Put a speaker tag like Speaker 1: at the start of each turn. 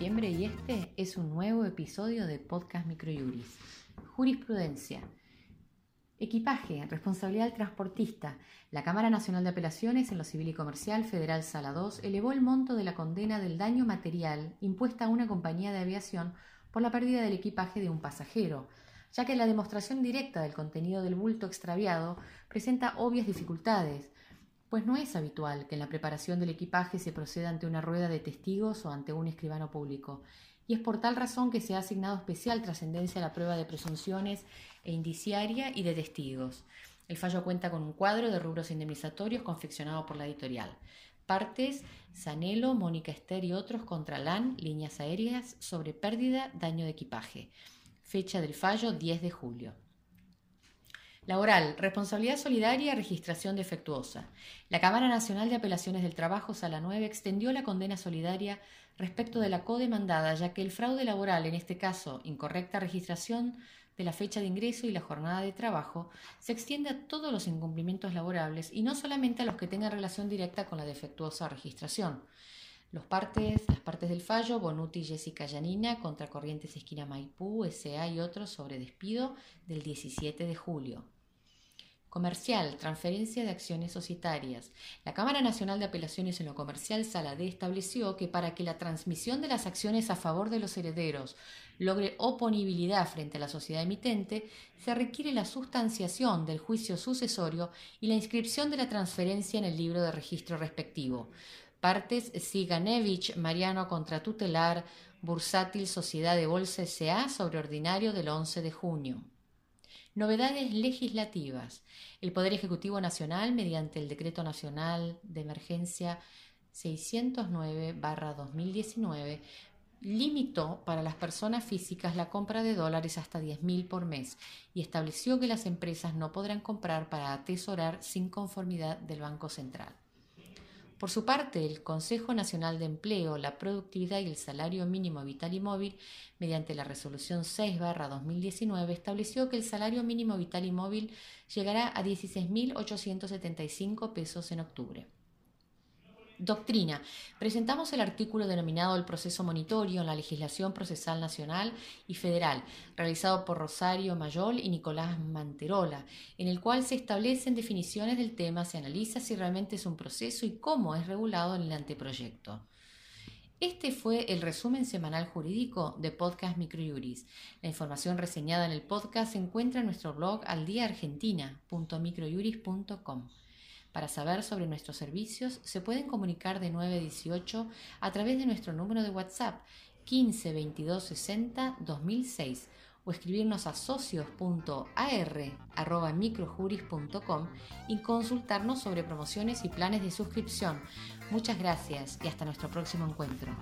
Speaker 1: Este es un nuevo episodio de Podcast Microjuris. Jurisprudencia. Equipaje, responsabilidad del transportista. La Cámara Nacional de Apelaciones en lo Civil y Comercial Federal Sala 2 elevó el monto de la condena del daño material impuesta a una compañía de aviación por la pérdida del equipaje de un pasajero, ya que la demostración directa del contenido del bulto extraviado presenta obvias dificultades, pues no es habitual que en la preparación del equipaje se proceda ante una rueda de testigos o ante un escribano público, y es por tal razón que se ha asignado especial trascendencia a la prueba de presunciones e indiciaria y de testigos. El fallo cuenta con un cuadro de rubros indemnizatorios confeccionado por la editorial. Partes, Sanelo, Mónica Esther y otros contra LAN, líneas aéreas, sobre pérdida, daño de equipaje. Fecha del fallo 10 de julio. Laboral, responsabilidad solidaria, registración defectuosa. La Cámara Nacional de Apelaciones del Trabajo, Sala 9, extendió la condena solidaria respecto de la codemandada, ya que el fraude laboral, en este caso incorrecta registración de la fecha de ingreso y la jornada de trabajo, se extiende a todos los incumplimientos laborables y no solamente a los que tengan relación directa con la defectuosa registración. Partes, las partes del fallo, Bonuti Jessica Yanina contra Corrientes Esquina Maipú, SA y otros sobre despido del 17 de julio. Comercial, transferencia de acciones societarias. La Cámara Nacional de Apelaciones en lo Comercial, Sala D, estableció que para que la transmisión de las acciones a favor de los herederos logre oponibilidad frente a la sociedad emitente, se requiere la sustanciación del juicio sucesorio y la inscripción de la transferencia en el libro de registro respectivo. Partes Siganevich, Mariano contra tutelar, Bursátil Sociedad de Bolsa S.A. sobre ordinario del 11 de junio. Novedades legislativas. El Poder Ejecutivo Nacional, mediante el Decreto Nacional de Emergencia 609-2019, limitó para las personas físicas la compra de dólares hasta 10.000 por mes y estableció que las empresas no podrán comprar para atesorar sin conformidad del Banco Central. Por su parte, el Consejo Nacional de Empleo, la Productividad y el Salario Mínimo Vital y Móvil, mediante la Resolución 6-2019, estableció que el salario mínimo vital y móvil llegará a 16.875 pesos en octubre. Doctrina. Presentamos el artículo denominado El proceso monitorio en la legislación procesal nacional y federal, realizado por Rosario Mayol y Nicolás Manterola, en el cual se establecen definiciones del tema, se analiza si realmente es un proceso y cómo es regulado en el anteproyecto. Este fue el resumen semanal jurídico de Podcast Microjuris. La información reseñada en el podcast se encuentra en nuestro blog aldiaargentina.microjuris.com. Para saber sobre nuestros servicios, se pueden comunicar de 9 a 18 a través de nuestro número de WhatsApp 15 22 60 2006 o escribirnos a socios.ar.microjuris.com y consultarnos sobre promociones y planes de suscripción. Muchas gracias y hasta nuestro próximo encuentro.